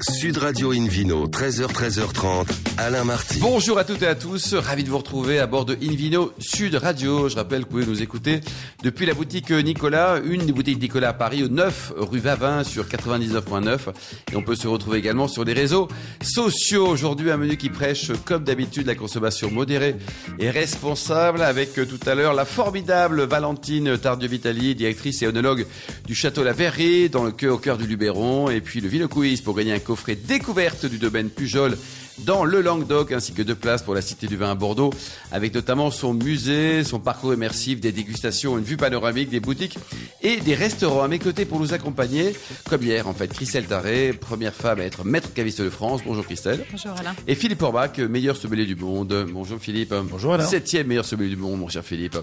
Sud Radio Invino, 13h, 13h30, Alain Marty. Bonjour à toutes et à tous, ravi de vous retrouver à bord de Invino Sud Radio. Je rappelle que vous pouvez nous écouter depuis la boutique Nicolas, une des boutiques Nicolas à Paris, au 9 rue Vavin sur 99.9. Et on peut se retrouver également sur les réseaux sociaux. Aujourd'hui, un menu qui prêche, comme d'habitude, la consommation modérée et responsable avec tout à l'heure la formidable Valentine Tardieu-Vitali, directrice et onologue du Château La Verrerie, dans le cœur, au cœur du Luberon. Et puis le Vino Quiz pour gagner un coffret découverte du domaine Pujol dans le Languedoc, ainsi que deux places pour la Cité du Vin à Bordeaux, avec notamment son musée, son parcours immersif, des dégustations, une vue panoramique des boutiques et des restaurants. À mes côtés pour nous accompagner, comme hier en fait, Christelle Taré, première femme à être maître caviste de France. Bonjour Christelle. Bonjour Alain. Et Philippe Orbach, meilleur sommelier du monde. Bonjour Philippe. Bonjour Alain. Septième meilleur sommelier du monde, mon cher Philippe.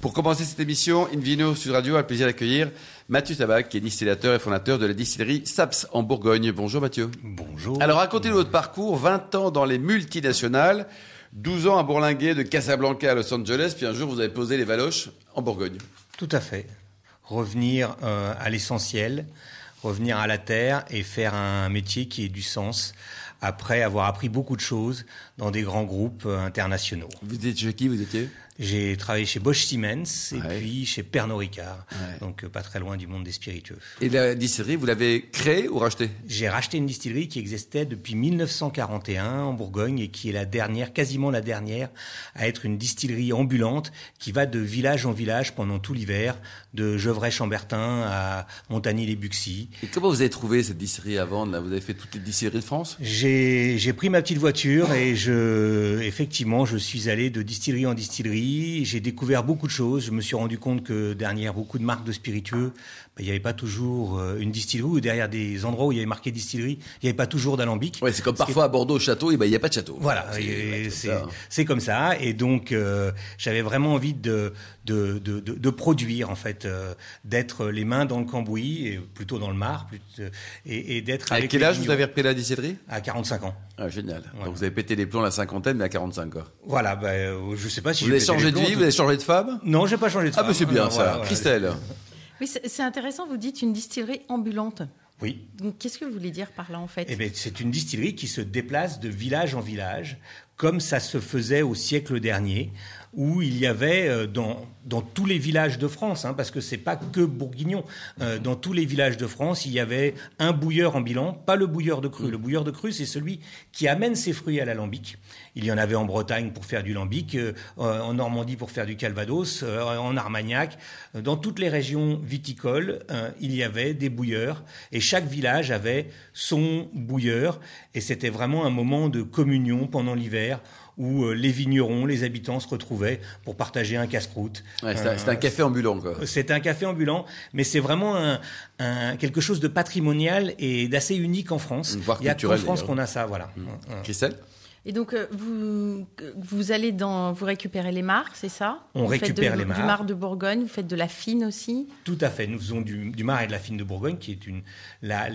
Pour commencer cette émission, Invino Sud Radio a le plaisir d'accueillir Mathieu Tabac, qui est distillateur et fondateur de la distillerie Saps en Bourgogne. Bonjour Mathieu. Bonjour. Alors racontez-nous votre parcours, 20 ans dans les multinationales, 12 ans à Bourlinguer de Casablanca à Los Angeles, puis un jour vous avez posé les valoches en Bourgogne. Tout à fait. Revenir euh, à l'essentiel, revenir à la terre et faire un métier qui ait du sens après avoir appris beaucoup de choses dans des grands groupes euh, internationaux. Vous étiez chez qui vous étiez? J'ai travaillé chez Bosch Siemens et Ouais. puis chez Pernod Ricard, Ouais. donc euh, pas très loin du monde des spiritueux. Et la distillerie, vous l'avez créée ou rachetée? J'ai racheté une distillerie qui existait depuis 1941 en Bourgogne et qui est la dernière, quasiment la dernière, à être une distillerie ambulante qui va de village en village pendant tout l'hiver, de Gevrey-Chambertin à Montagny-les-Buxy. Et comment vous avez trouvé cette distillerie à vendre là? Vous avez fait toutes les distilleries de France? J'ai j'ai pris ma petite voiture et je, effectivement, je suis allé de distillerie en distillerie. J'ai découvert beaucoup de choses. Je me suis rendu compte que derrière beaucoup de marques de spiritueux, ben, il n'y avait pas toujours euh, une distillerie ou derrière des endroits où il y avait marqué distillerie, il n'y avait pas toujours d'alambic. Ouais, c'est comme parfois à Bordeaux au château, et ben il n'y a pas de château. Voilà, C'est- c'est comme ça. Et donc, euh, j'avais vraiment envie de, de, de, de, de produire, en fait, euh, d'être les mains dans le cambouis, et plutôt dans le mar, plutôt- et, et d'être À avec quel âge vous avez repris la distillerie? À 45 ans. Ah, Génial. Voilà. Donc vous avez pété les plombs à la cinquantaine, mais à 45 quoi. Voilà, bah, euh, je sais pas si Vous avez changé les de plombs, vie, tout- vous avez changé de femme? Non, j'ai pas changé de Ah, femme. bah c'est bien Non, ça. voilà. Christelle Oui, c'est c'est intéressant, vous dites une distillerie ambulante. Oui. Donc, qu'est-ce que vous voulez dire par là, en fait? Eh ben, c'est une distillerie qui se déplace de village en village, comme ça se faisait au siècle dernier, où il y avait euh, dans, dans tous les villages de France, hein, parce que c'est pas que Bourguignon, euh, dans tous les villages de France, il y avait un bouilleur en bilan, pas le bouilleur de cru. Le bouilleur de cru, c'est celui qui amène ses fruits à l'alambic. Il y en avait en Bretagne pour faire du lambic, euh, en Normandie pour faire du calvados, euh, en Armagnac. Dans toutes les régions viticoles, il y avait des bouilleurs et chaque village avait son bouilleur et c'était vraiment un moment de communion pendant l'hiver où euh, les vignerons, les habitants se retrouvaient pour partager un casse-croûte. Ouais, c'est un- Euh, c'est un café ambulant quoi. c'est un café ambulant, mais c'est vraiment un, un- quelque chose de patrimonial et d'assez unique en France. Voire Il y a qu'en France qu'on a ça, voilà. Ouais. Christelle? Et donc, euh, vous, vous allez dans. Vous récupérez les mares, c'est ça? On Vous récupère de- les Du mar de Bourgogne, vous faites de la fine aussi? Tout à fait. Nous faisons du, du mar et de la fine de Bourgogne, qui est une, la-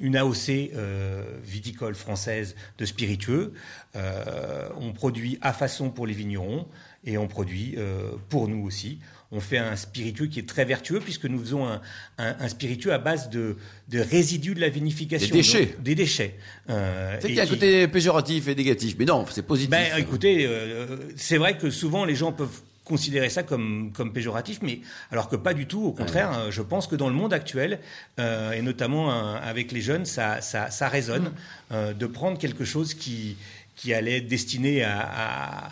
une AOC euh, viticole française de spiritueux. Euh, on produit à façon pour les vignerons et on produit euh, pour nous aussi. On fait un spiritueux qui est très vertueux puisque nous faisons un, un- un spiritueux à base de, de résidus de la vinification. Des déchets. Donc, des déchets. Euh, C'est qu'il y a un côté péjoratif et négatif, mais non, c'est positif. ben, écoutez, euh, c'est vrai que souvent les gens peuvent considérer ça comme, comme péjoratif, mais alors que pas du tout. Au contraire, euh, je pense que dans le monde actuel, euh, et notamment euh, avec les jeunes, ça, ça, ça résonne euh, de prendre quelque chose qui, qui allait être destiné à, à-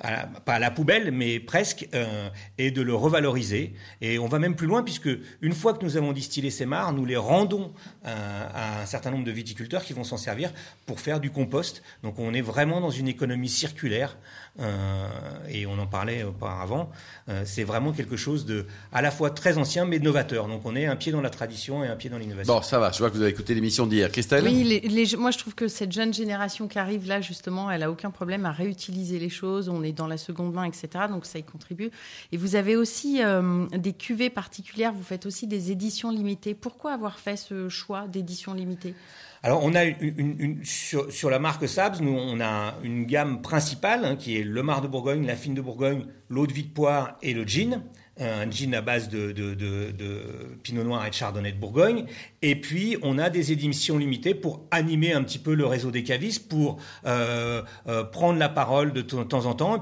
à la- pas à la poubelle, mais presque, euh, et de le revaloriser. Et on va même plus loin, puisque une fois que nous avons distillé ces mares, nous les rendons euh, à un certain nombre de viticulteurs qui vont s'en servir pour faire du compost. Donc on est vraiment dans une économie circulaire, et on en parlait auparavant. Euh, c'est vraiment quelque chose de à la fois très ancien, mais novateur. Donc on est un pied dans la tradition et un pied dans l'innovation. Bon, ça va, je vois que vous avez écouté l'émission d'hier. Christelle Oui, les, les- moi je trouve que cette jeune génération qui arrive là, justement, elle a aucun problème à réutiliser les choses. On est dans la seconde main, etc. Donc ça y contribue. Et vous avez aussi euh, des cuvées particulières. Vous faites aussi des éditions limitées. Pourquoi avoir fait ce choix d'édition limitée Alors, on a une, une- une- sur, sur la marque Sabs, nous, on a une gamme principale hein, qui est le Mar de Bourgogne, la Fine de Bourgogne, l'eau de vie de poire et le gin. un gin à base de, de, de, de, Pinot Noir et de Chardonnay de Bourgogne. Et puis, on a des éditions limitées pour animer un petit peu le réseau des cavistes, pour euh, euh, prendre la parole de temps en temps,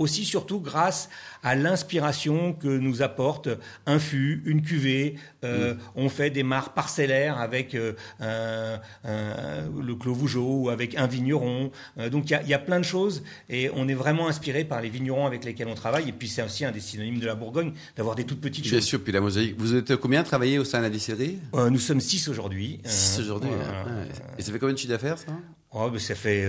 aussi surtout grâce à l'inspiration que nous apporte un fût, une cuvée. Euh. On fait des mares parcellaires avec euh, le Clos Vougeot ou avec un vigneron. Euh, donc il y, a, plein de choses et on est vraiment inspiré par les vignerons avec lesquels on travaille. Et puis c'est aussi un des synonymes de la Bourgogne d'avoir des toutes petites choses. Bien sûr, puis la mosaïque. Vous êtes combien travaillé au sein de la distillerie? Nous sommes six aujourd'hui. Six aujourd'hui. Et ça fait combien de chiffre d'affaires ça? Oh, ben ça fait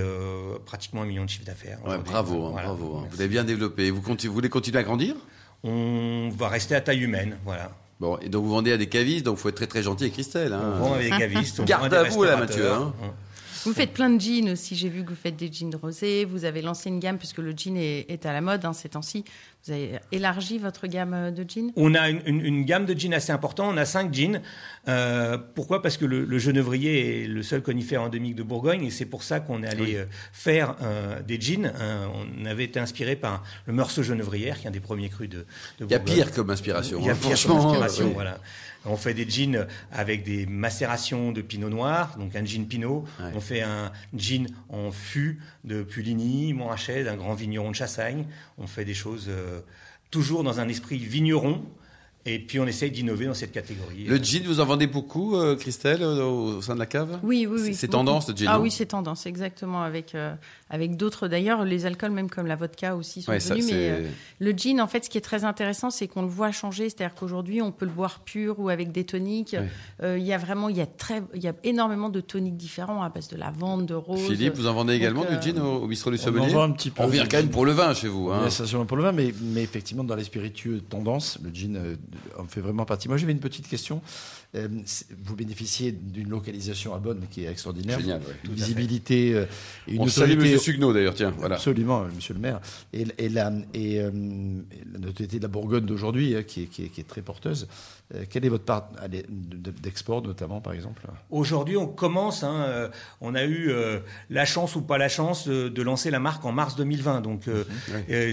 pratiquement un million de chiffre d'affaires. bravo, hein, bravo. Hein. Vous avez bien développé. Vous, vous voulez continuer à grandir? On va rester à taille humaine, voilà. Bon, et donc vous vendez à des cavistes, donc il faut être très très gentil avec Christelle. Hein. On vend avec des cavistes. On Garde à vous là, Mathieu. Hein. Vous faites plein de jeans aussi. J'ai vu que vous faites des jeans rosés. Vous avez lancé une gamme puisque le jean est, est à la mode hein, ces temps-ci. Vous avez élargi votre gamme de jeans? On a une, gamme de jeans assez importante. On a cinq jeans. Euh, pourquoi? Parce que le, genevrier est le seul conifère endémique de Bourgogne et c'est pour ça qu'on est allé euh, faire euh, des jeans. on avait été inspiré par le meursault genevrière, qui est un des premiers crus de, de Bourgogne. Il y a pire comme inspiration. Il y a pire comme inspiration, voilà. On fait des jeans avec des macérations de pinot noir, donc un gin pinot. On fait un gin en fût de Puligny, Montrachet, d'un grand vigneron de Chassagne. On fait des choses toujours dans un esprit vigneron, et puis on essaye d'innover dans cette catégorie. Le gin, vous en vendez beaucoup, euh, Christelle, au, sein de la cave? Oui, oui, oui. C'est tendance, le gin Ah oui, c'est tendance, exactement. Avec, euh, avec d'autres, d'ailleurs, les alcools, même comme la vodka aussi, sont venus. mais euh, le gin, en fait, ce qui est très intéressant, c'est qu'on le voit changer. C'est-à-dire qu'aujourd'hui, on peut le boire pur ou avec des toniques. Il y a vraiment, il y a, très, il y a énormément de toniques différents à base de lavande, de rose. Philippe, vous en vendez également du gin au, bistrot du Sommelier On en vend un petit peu. On vient quand même pour le vin chez vous. Hein. Bien, pour le vin, mais, mais effectivement, dans les spiritueux tendance, le gin on fait vraiment moi, j'avais une petite question. Euh, vous bénéficiez d'une localisation à Bonn qui est extraordinaire. Génial, une visibilité euh, et une On autorité... M. Sugno, d'ailleurs, tiens. Voilà. Absolument, Monsieur le maire. Et, et, la, et euh, la notoriété de la Bourgogne d'aujourd'hui, hein, qui, qui, qui, est très porteuse. quelle est votre part d'export, notamment, par exemple? Aujourd'hui, on commence. Hein, on a eu la chance ou pas la chance de, lancer la marque en mars 2020. Donc, mhm,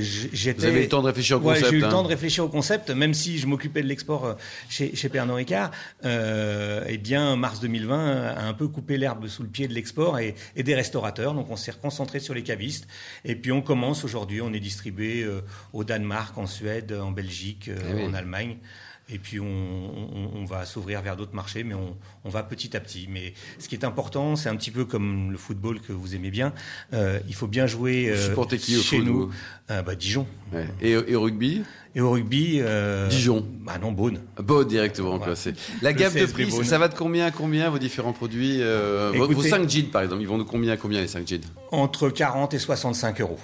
j'étais. Vous avez eu le temps de réfléchir au concept. j'ai eu le temps hein. de réfléchir au concept, même si je m'occupais de l'export chez, chez Pernod Ricard. Euh, eh bien, mars 2020 a un peu coupé l'herbe sous le pied de l'export et, des restaurateurs. Donc, on s'est concentré sur les cavistes. Et puis, on commence aujourd'hui. On est distribué euh, au Danemark, en Suède, en Belgique, euh, eh en Allemagne. Et puis on, va s'ouvrir vers d'autres marchés, mais on, va petit à petit. Mais ce qui est important, c'est un petit peu comme le football que vous aimez bien. il faut bien jouer qui au chez nous? bah, Dijon. Et, et, au rugby? Et au rugby euh, Dijon. Bah non, Beaune. Beaune directement. La gamme de prix, ça va de combien à combien vos différents produits euh, Vos 5 jeans par exemple, ils vont de combien à combien les 5 jeans? Entre 40 et 65 euros.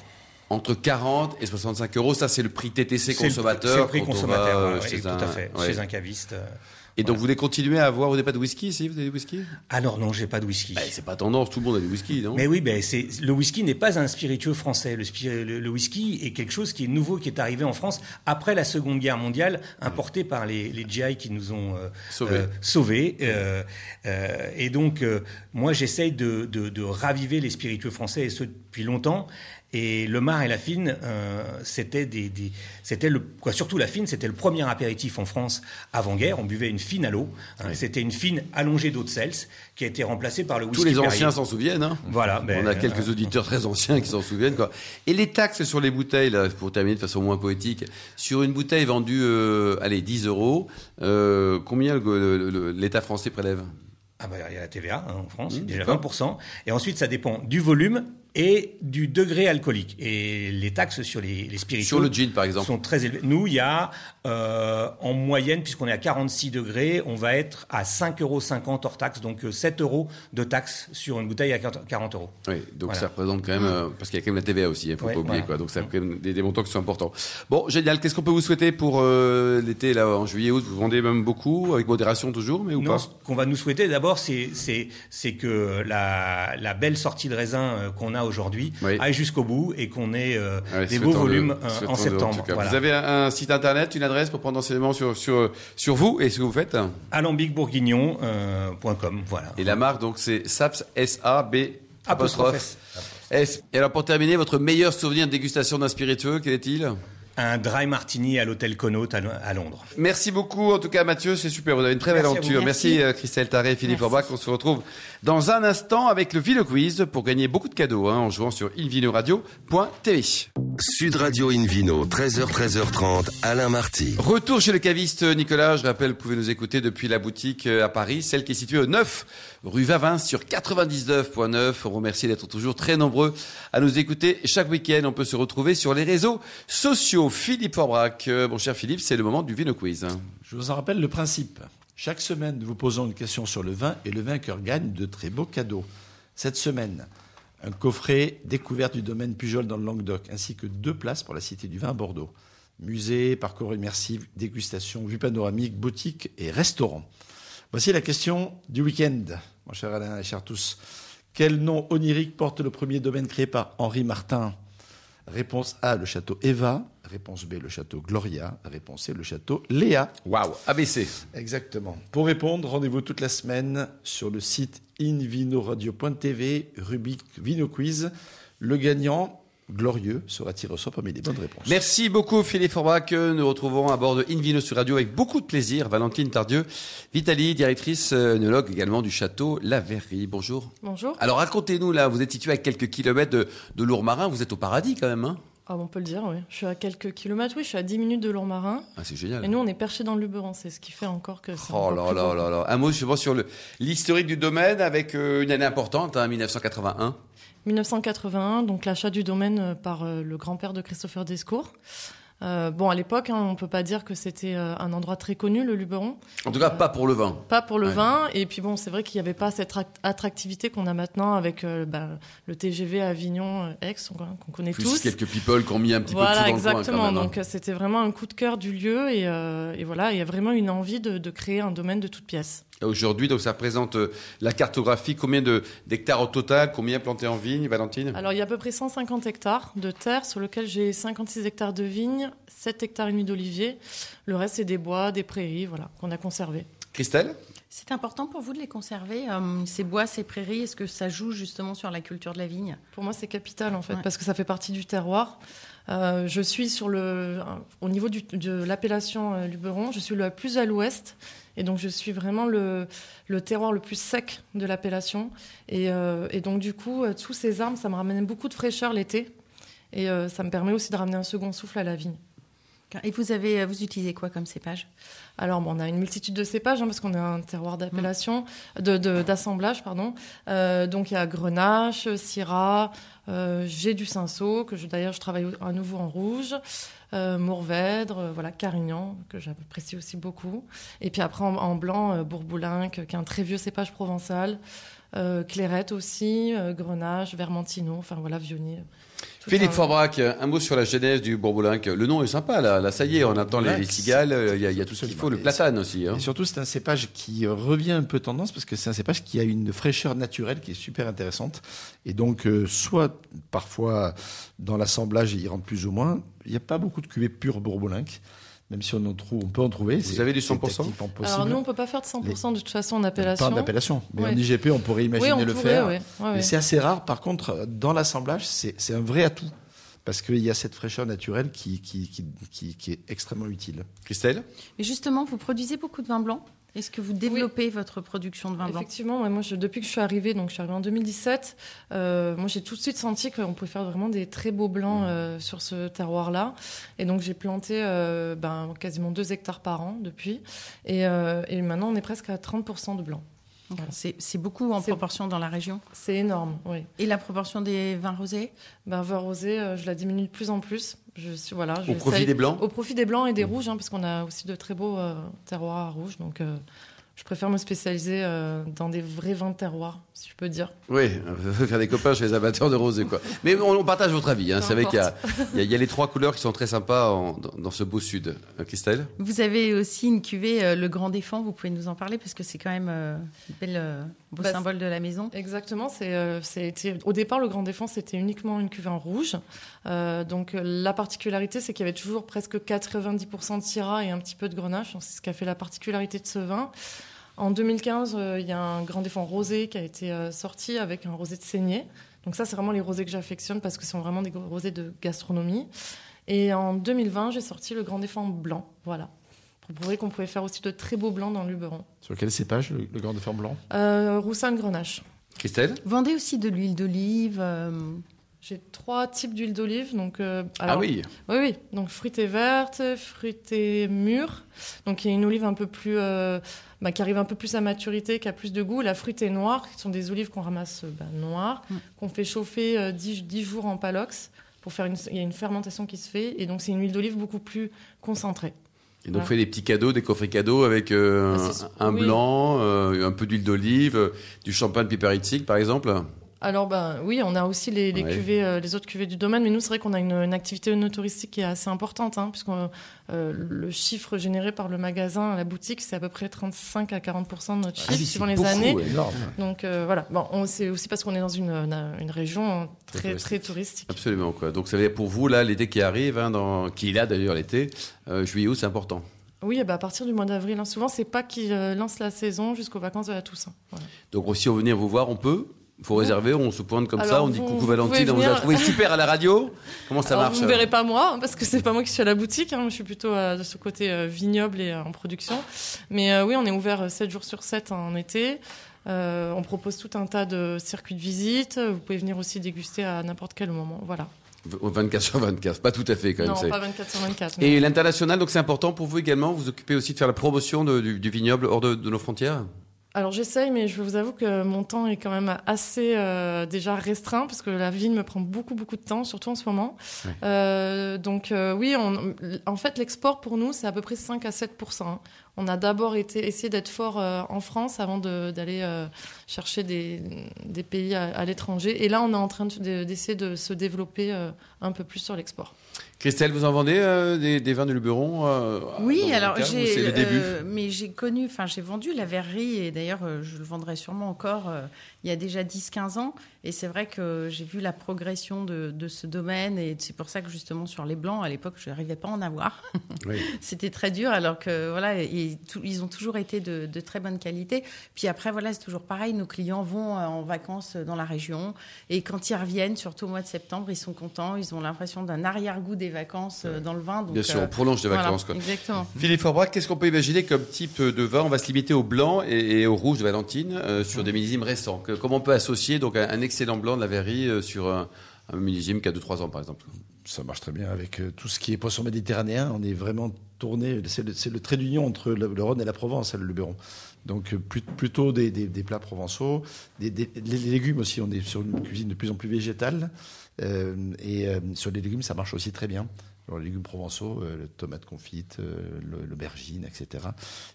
Entre 40 et 65 euros, ça c'est le prix TTC consommateur. C'est le prix consommateur, chez tout à fait, chez un caviste. Euh, et donc, vous voulez continuer à avoir, vous n'avez pas de whisky ici Vous avez du whisky? Alors non, j'ai pas de whisky. Ben, c'est pas tendance, tout le monde a du whisky, non? Mais oui, ben, le whisky n'est pas un spiritueux français. Le, le, whisky est quelque chose qui est nouveau, qui est arrivé en France après la Seconde Guerre mondiale, importé par les, les GI qui nous ont euh, sauvés. Euh, euh, et donc, moi, j'essaye de, de, de raviver les spiritueux français, et ce depuis longtemps. Et le mar et la fine, euh, c'était des, c'était le quoi surtout la fine, c'était le premier apéritif en France avant-guerre. On buvait une fine à l'eau. Hein. C'était une fine allongée d'eau de sels qui a été remplacée par le whisky. Tous les anciens s'en souviennent. Hein voilà. Ben, On a quelques auditeurs très anciens qui s'en souviennent. Quoi. Et les taxes sur les bouteilles, là, pour terminer de façon moins poétique, sur une bouteille vendue, euh, allez, 10 euros, euh, combien l'État français prélève? Ah bah, il y a la TVA hein, en France, mmh, déjà 20%. Et ensuite, ça dépend du volume et du degré alcoolique. Et les taxes sur les, les spiritueux sur le gin, par exemple. sont très élevées. Nous, il y a euh, en moyenne, puisqu'on est à 46 degrés, on va être à 5,50 euros hors taxe, donc 7 euh, euros de taxes sur une bouteille à 40 euros. Oui, donc ça représente quand même, euh, parce qu'il y a quand même la TVA aussi, il ne faut pas oublier, quoi, donc ça a quand même des, montants qui sont importants. Bon, génial, qu'est-ce qu'on peut vous souhaiter pour l'été, là, en juillet, août? Vous vendez même beaucoup, avec modération toujours, mais ou non, pas? ce qu'on va nous souhaiter d'abord, c'est que la, la belle sortie de raisin qu'on a aujourd'hui aille jusqu'au bout et qu'on ait euh, des beaux volumes euh, en septembre. Vous avez un, site internet, une adresse pour prendre enseignement sur, sur, sur vous et ce que vous faites alambicbourguignon.com. voilà. Et la marque, donc, c'est SAPS, S-A-B apostrophe. S. Et alors, pour terminer, votre meilleur souvenir de dégustation d'un spiritueux, quel est-il? Un dry martini à l'hôtel Connaught à, Londres. Merci beaucoup, en tout cas Mathieu, c'est super, vous avez une très belle aventure. Merci, Merci. euh, Christelle Taré et Philippe. Forbach. On se retrouve dans un instant avec le Vino Quiz pour gagner beaucoup de cadeaux hein, en jouant sur invinoradio.tv. Sud Radio Invino, 13h, 13h30, Alain Marty. Retour chez le caviste Nicolas. Je rappelle, vous pouvez nous écouter depuis la boutique euh, à Paris, celle qui est située au 9 rue Vavin sur 99.9. On remercie d'être toujours très nombreux à nous écouter chaque week-end. On peut se retrouver sur les réseaux sociaux. Philippe Forbrac, euh, mon cher Philippe, c'est le moment du Vino Quiz. Je vous en rappelle le principe. Chaque semaine, nous vous posons une question sur le vin et le vainqueur gagne de très beaux cadeaux. Cette semaine, un coffret découverte du domaine Pujol dans le Languedoc, ainsi que deux places pour la Cité du Vin à Bordeaux. Musée, parcours immersif, dégustation, vue panoramique, boutique et restaurant. Voici la question du week-end, mon cher Alain et chers tous. Quel nom onirique porte le premier domaine créé par Henri Martin? Réponse A, le château Eva. Réponse B, le château Gloria. Réponse C, le château Léa. Waouh, ABC. Exactement. Pour répondre, rendez-vous toute la semaine sur le site invinoradio.tv, rubrique Vino Quiz. Le gagnant, glorieux, sera tiré au sort parmi les bonnes réponses. Merci beaucoup Philippe Forbach. Nous retrouvons à bord de Invino sur Radio avec beaucoup de plaisir. Valentine Tardieu, Vitali, directrice euh, œnologue également du château La Verrerie. Bonjour. Bonjour. Alors racontez-nous là, vous êtes situé à quelques kilomètres de, de Lourmarin, vous êtes au paradis quand même. Hein? Ah, on peut le dire, oui. Je suis à quelques kilomètres, oui, je suis à 10 minutes de Lourmarin. ah, c'est génial. Et nous, on est perchés dans le Luberon, c'est ce qui fait encore que c'est. Oh là là là là. Un mot sur l'historique du domaine avec euh, une année importante, hein, 1981. 1981, donc l'achat du domaine euh, par euh, le grand-père de Christopher Descours. Euh, bon, à l'époque, hein, on peut pas dire que c'était euh, un endroit très connu, le Luberon. En tout cas, pas pour le vin. Pas pour le Ouais. vin. Et puis bon, c'est vrai qu'il n'y avait pas cette tra- attractivité qu'on a maintenant avec euh, ben, le TGV Avignon-Aix, qu'on connaît Plus tous. quelques people qui ont mis un petit peu de dans le coin exactement. quand même. hein. Donc euh, c'était vraiment un coup de cœur du lieu et, euh, et voilà, il y a vraiment une envie de, de créer un domaine de toutes pièces. Aujourd'hui, donc ça représente euh, la cartographie. Combien de- d'hectares au total? Combien plantés en vigne, Valentine? Alors il y a à peu près 150 hectares de terre sur lequel j'ai 56 hectares de vignes, 7 hectares et demi d'oliviers. Le reste c'est des bois, des prairies, voilà, qu'on a conservés. Christelle C'est important pour vous de les conserver, euh, ces bois, ces prairies? Est-ce que ça joue justement sur la culture de la vigne? Pour moi c'est capital en fait Ouais. parce que ça fait partie du terroir. Euh, je suis sur le, au niveau du- de l'appellation euh, Luberon, je suis le plus à l'ouest. Et donc, je suis vraiment le, le terroir le plus sec de l'appellation. Et, euh, et donc, du coup, euh, tous ces arbres, ça me ramène beaucoup de fraîcheur l'été. Et euh, ça me permet aussi de ramener un second souffle à la vigne. Et vous, avez, vous utilisez quoi comme cépage? Alors, bon, on a une multitude de cépages, hein, parce qu'on a un terroir d'appellation, de- de- d'assemblage, pardon. Euh, donc, il y a Grenache, Syrah, euh, j'ai du Cinsault, que d'ailleurs, je travaille à nouveau en rouge, euh, Mourvèdre, euh, voilà, Carignan, que j'apprécie aussi beaucoup. Et puis après, en, en blanc, euh, Bourboulinque, qui est un très vieux cépage provençal. Euh, Clairette aussi, euh, Grenache, Vermentino, enfin voilà, Vionnier. Philippe Forbrac, un mot sur la genèse du Bourboulinque. Le nom est sympa, là. Là, ça y est, on attend les, les cigales, il y a, il y a tout ce qu'il faut. Le platane aussi. hein. Et surtout, c'est un cépage qui revient un peu tendance parce que c'est un cépage qui a une fraîcheur naturelle qui est super intéressante. Et donc, euh, soit parfois dans l'assemblage, il rentre plus ou moins. Il n'y a pas beaucoup de cuvées pures bourbolinques, même si on en trouve, on peut en trouver. Vous avez du c'est 100% techniquement possible. Alors nous, on peut pas faire de 100% de toute façon en appellation. Pas en appellation, mais Ouais. en IGP, on pourrait imaginer oui, on le pourrait, faire. ouais. Ouais, ouais. Mais c'est assez rare. Par contre, dans l'assemblage, c'est c'est un vrai atout. Parce qu'il y a cette fraîcheur naturelle qui, qui, qui, qui- qui est extrêmement utile. Christelle? Mais justement, vous produisez beaucoup de vin blanc Est-ce que vous développez votre production de vin blanc? Effectivement, ouais, moi, je- depuis que je suis arrivée, donc je suis arrivée en 2017, euh, moi j'ai tout de suite senti qu'on pouvait faire vraiment des très beaux blancs euh, sur ce terroir-là. Et donc j'ai planté euh, ben, quasiment 2 hectares par an depuis. Et, euh, et maintenant on est presque à 30% de blanc. Voilà. C'est beaucoup en proportion dans la région. C'est énorme, oui. Et la proportion des vins rosés? Ben, vin rosé, euh, je la diminue de plus en plus. Je suis, voilà, Au profit des blancs? Au profit des blancs et des rouges, hein, parce qu'on a aussi de très beaux euh, terroirs à rouge. Donc, euh, je préfère me spécialiser euh, dans des vrais vins de terroir, si je peux dire. Oui, faire des copains chez les amateurs de rosé, quoi. Mais on, on partage votre avis. Hein. C'est vrai qu'il y, y y a les trois couleurs qui sont très sympas en- dans, dans ce beau sud. Euh, Christelle? Vous avez aussi une cuvée, euh, le Grand Défend, vous pouvez nous en parler parce que c'est quand même euh, un bel, euh, beau Bah, symbole de la maison. Exactement. C'est, euh, c'était- au départ, le Grand Défense, c'était uniquement une cuve en rouge. Euh, donc, la particularité, c'est qu'il y avait toujours presque 90% de Syrah et un petit peu de Grenache. C'est ce qui a fait la particularité de ce vin. En 2015, euh, il y a un Grand Défense rosé qui a été euh, sorti avec un rosé de saignée. Donc ça, c'est vraiment les rosés que j'affectionne parce que ce sont vraiment des rosés de gastronomie. Et en 2020, j'ai sorti le Grand Défend blanc. Voilà. Pour prouver qu'on pouvait faire aussi de très beaux blancs dans le Luberon. Sur quel cépage, le, le Grand Défend blanc? Euh, Roussanne Grenache. Christelle? Vendez aussi de l'huile d'olive. euh, J'ai trois types d'huile d'olive. Donc, euh, Ah oui. Oui, oui. Donc fruitée verte, fruitée mûre. Donc il y a une olive un peu plus, euh, bah, qui arrive un peu plus à maturité, qui a plus de goût. La fruitée noire, qui sont des olives qu'on ramasse euh, bah, noires, Mm. qu'on fait chauffer euh, 10, 10 jours en palox. Pour faire une, il y a une fermentation qui se fait. Et donc c'est une huile d'olive beaucoup plus concentrée. Et donc, Voilà. fait des petits cadeaux, des coffrets cadeaux avec euh, Ah, un oui. blanc, euh, un peu d'huile d'olive, du champagne piperitzig, par exemple? Alors ben oui, on a aussi les, les Ouais. cuvées, euh, les autres cuvées du domaine, mais nous c'est vrai qu'on a une, une activité no touristique qui est assez importante, hein, puisque le chiffre généré par le magasin à la boutique, c'est à peu près 35 à 40 de notre chiffre Ah oui, c'est suivant les beaucoup, années. Énorme. Donc euh, voilà, bon, on- c'est aussi parce qu'on est dans une, région Très très, touristique. très touristique. Absolument, quoi. Donc, ça veut dire pour vous, là, l'été qui arrive, hein, dans... qui est là d'ailleurs l'été, euh, juillet, août, c'est important. Oui, eh ben, à partir du mois d'avril, hein, souvent c'est pas qu'ils euh, lancent la saison jusqu'aux vacances de la Toussaint. Voilà. Donc, si on veut venir vous voir, on peut Il faut réserver, on se pointe comme ça, on dit coucou Valentine, on vous a trouvé super à la radio. Comment ça Alors, marche Vous ne verrez pas moi, parce que c'est pas moi qui suis à la boutique. hein. Je suis plutôt euh, de ce côté euh, vignoble et euh, en production. Mais euh, oui, on est ouvert 7 jours sur 7 en été. Euh, on propose tout un tas de circuits de visite. Vous pouvez venir aussi déguster à n'importe quel moment. Voilà. 24 sur 24, pas tout à fait quand même. non, pas 24 sur 24. mais- Et l'international, donc c'est important pour vous également. Vous vous occupez aussi de faire la promotion de- du, du vignoble hors de, de nos frontières? Alors j'essaye, mais je vous avoue que mon temps est quand même assez euh, déjà restreint parce que la vigne me prend beaucoup beaucoup de temps, surtout en ce moment. Euh, donc euh, oui, on, en fait l'export pour nous c'est à peu près 5 à 7% hein. On a d'abord été essayé d'être fort en France avant d'aller chercher des, des pays à, à l'étranger. Et là on est en train de- de- d'essayer de, se développer un peu plus sur l'export. Christelle, vous en vendez euh, des, des vins de Luberon euh, Oui, alors j'ai, euh, mais j'ai connu, enfin j'ai vendu la verrerie et d'ailleurs euh, je le vendrai sûrement encore euh, il y a déjà 10-15 ans. Et c'est vrai que j'ai vu la progression de, de ce domaine et c'est pour ça que justement sur les blancs à l'époque je n'arrivais pas à en avoir. Oui. C'était très dur alors que voilà, et tout- ils ont toujours été de, de très bonne qualité. Puis après voilà, c'est toujours pareil, nos clients vont en vacances dans la région et quand ils reviennent, surtout au mois de septembre, ils sont contents, ils ont l'impression d'un arrière-goût des vacances euh, dans le vin. Donc, Bien sûr, euh, on prolonge les voilà, vacances. quoi. Exactement. Philippe Forbrac, qu'est-ce qu'on peut imaginer comme type de vin? On va se limiter au blanc et, et au rouge de Valentine euh, sur des millésimes récents. Que- comment on peut associer donc un, un excellent blanc de la verrerie euh, sur un, un millésime qui a 2-3 ans par exemple? Ça marche très bien avec euh, tout ce qui est poisson méditerranéen. On est vraiment tourné. C'est le, trait d'union entre le, le Rhône et la Provence, hein, le Luberon. Donc euh, plus- plutôt des, des- des plats provençaux, des, des- les légumes aussi. On est sur une cuisine de plus en plus végétale. Euh, et euh, sur les légumes, ça marche aussi très bien. Alors, les légumes provençaux, euh, le tomate confite, euh, le- l'aubergine, etc.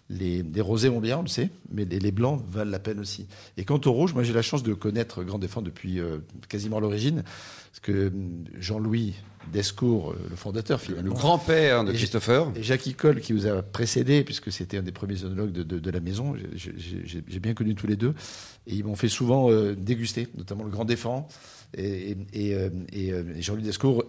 Les, les rosés vont bien, on le sait, mais les, les blancs valent la peine aussi. Et quant au rouge, moi j'ai la chance de connaître Grand Défend depuis euh, quasiment l'origine, parce que Jean-Louis Descours, le fondateur Le finalement, grand-père de Et Christopher. et Jacques Icole, qui vous a précédé, puisque c'était un des premiers œnologues de, de- de la maison, j'ai- bien connu tous les deux, et ils m'ont fait souvent déguster, notamment le Grand Défend. Et, et- et, euh, et, euh, et Jean-Louis Descours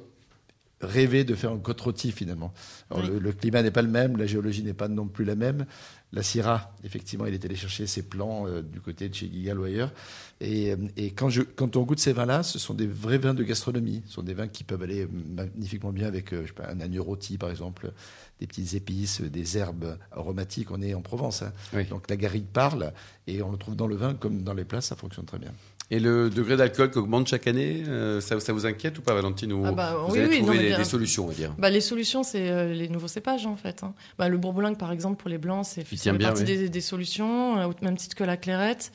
rêvait de faire un côte rôti finalement. Alors, Oui. le, le climat n'est pas le même, la géologie n'est pas non plus la même. La Syrah, effectivement, il est allé chercher ses plans euh, du côté de chez Guigal ou ailleurs. Et, et quand, je, quand on goûte ces vins-là, ce sont des vrais vins de gastronomie. Ce sont des vins qui peuvent aller magnifiquement bien avec je sais pas, un agneau rôti, par exemple, des petites épices, des herbes aromatiques. On est en Provence. hein. Oui. Donc la garrigue parle et on le trouve dans le vin comme dans les plats, ça fonctionne très bien. Et le degré d'alcool qui augmente chaque année, euh, ça, ça vous inquiète ou pas Valentine ou Ah bah, Vous oui, allez oui, trouver non, des, bien. des solutions, on va dire. Bah, les solutions, c'est euh, les nouveaux cépages en fait. hein. Bah, le bourboulingue, par exemple, pour les blancs, c'est fait bien, partie oui. des, des solutions, euh, au même titre que la clairette.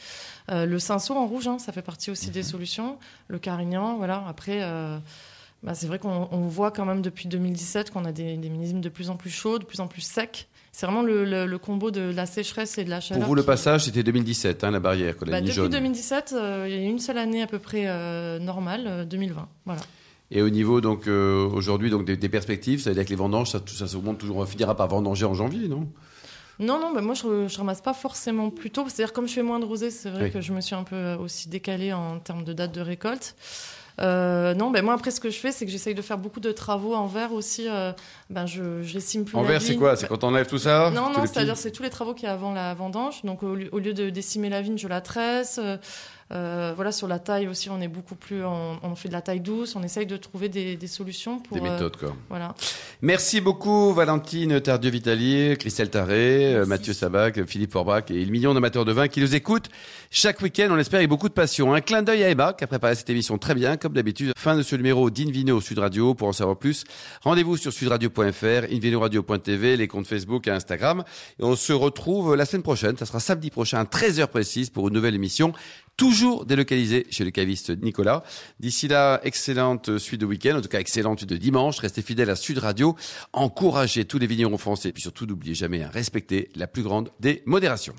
Euh, le cinceau en rouge, hein, ça fait partie aussi Mhm. des solutions. Le carignan, voilà. Après, bah, c'est vrai qu'on on voit quand même depuis 2017 qu'on a des, des millésimes de plus en plus chauds, de plus en plus secs. C'est vraiment le, le- le combo de la sécheresse et de la chaleur. Pour vous, le qui- passage, c'était 2017, hein, la barrière, qu'on a Bah, depuis jaune. 2017, euh, il y a une seule année à peu près euh, normale, euh, 2020. Voilà. Et au niveau donc euh, aujourd'hui donc des, des perspectives, ça veut dire que les vendanges, ça, ça se monte toujours, on finira par vendanger en janvier, non? Non, non, bah moi je, je ramasse pas forcément plus tôt. C'est-à-dire comme je fais moins de rosé, c'est vrai Oui. que je me suis un peu euh, aussi décalée en termes de date de récolte. Euh, non, ben moi après ce que je fais, c'est que j'essaye de faire beaucoup de travaux en verre aussi. euh, ben je j'estime plus. En vert, c'est quoi? C'est quand on enlève tout ça? Non, non, c'est-à-dire petits- c'est tous les travaux qu'il y a avant la vendange. Donc au lieu, au lieu de décimer la vigne, je la tresse. Euh, voilà, sur la taille aussi, on est beaucoup plus, on, on fait de la taille douce. On essaye de trouver des, des solutions pour. Des euh, méthodes, quoi. voilà. Merci beaucoup Valentine Tardieu-Vitalier, Christelle Taré, euh, Mathieu Sabac, Philippe Forbach et le million d'amateurs de vin qui nous écoutent chaque week-end, on l'espère, avec beaucoup de passion. Un clin d'œil à Emma qui a préparé cette émission très bien, comme d'habitude. Fin de ce numéro d'Invino Sud Radio. Pour en savoir plus, rendez-vous sur sudradio.fr, invinoradio.tv, les comptes Facebook et Instagram. Et on se retrouve la semaine prochaine, ça sera samedi prochain à 13h précise pour une nouvelle émission toujours délocalisée chez le caviste Nicolas. D'ici là, excellente suite de week-end, en tout cas excellente suite de dimanche. Restez fidèles à Sud Radio, encouragez tous les vignerons français, et puis surtout n'oubliez jamais, à respecter la plus grande des modérations.